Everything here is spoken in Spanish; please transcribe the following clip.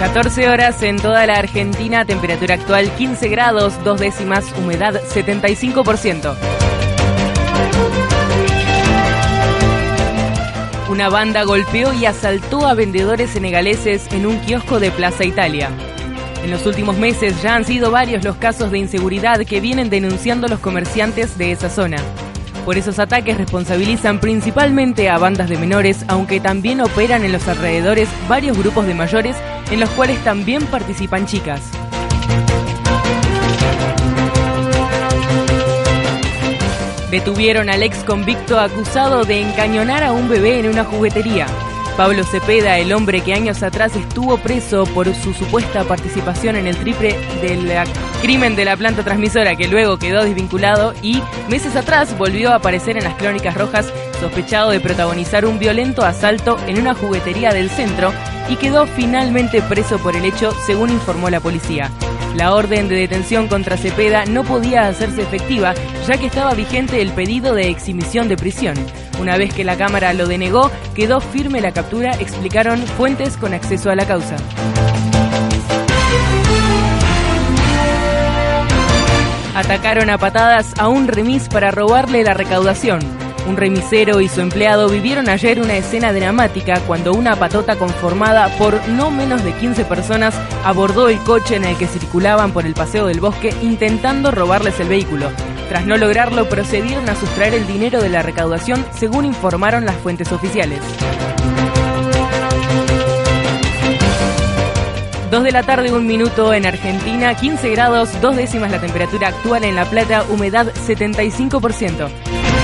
14 horas en toda la Argentina, temperatura actual 15 grados, dos décimas, humedad 75%. Una banda golpeó y asaltó a vendedores senegaleses en un kiosco de Plaza Italia. En los últimos meses ya han sido varios los casos de inseguridad que vienen denunciando los comerciantes de esa zona. Por esos ataques responsabilizan principalmente a bandas de menores, aunque también operan en los alrededores varios grupos de mayores en los cuales también participan chicas. Detuvieron al ex convicto acusado de encañonar a un bebé en una juguetería. Pablo Cepeda, el hombre que años atrás estuvo preso por su supuesta participación en el triple del crimen de la planta transmisora que luego quedó desvinculado y meses atrás volvió a aparecer en las crónicas rojas sospechado de protagonizar un violento asalto en una juguetería del centro y quedó finalmente preso por el hecho, según informó la policía. La orden de detención contra Cepeda no podía hacerse efectiva, ya que estaba vigente el pedido de exhibición de prisión. Una vez que la Cámara lo denegó, quedó firme la captura, explicaron fuentes con acceso a la causa. Atacaron a patadas a un remis para robarle la recaudación. Un remisero y su empleado vivieron ayer una escena dramática cuando una patota conformada por no menos de 15 personas abordó el coche en el que circulaban por el paseo del bosque intentando robarles el vehículo. Tras no lograrlo, procedieron a sustraer el dinero de la recaudación, según informaron las fuentes oficiales. Dos de la tarde, un minuto en Argentina, 15 grados, dos décimas la temperatura actual en La Plata, humedad 75%.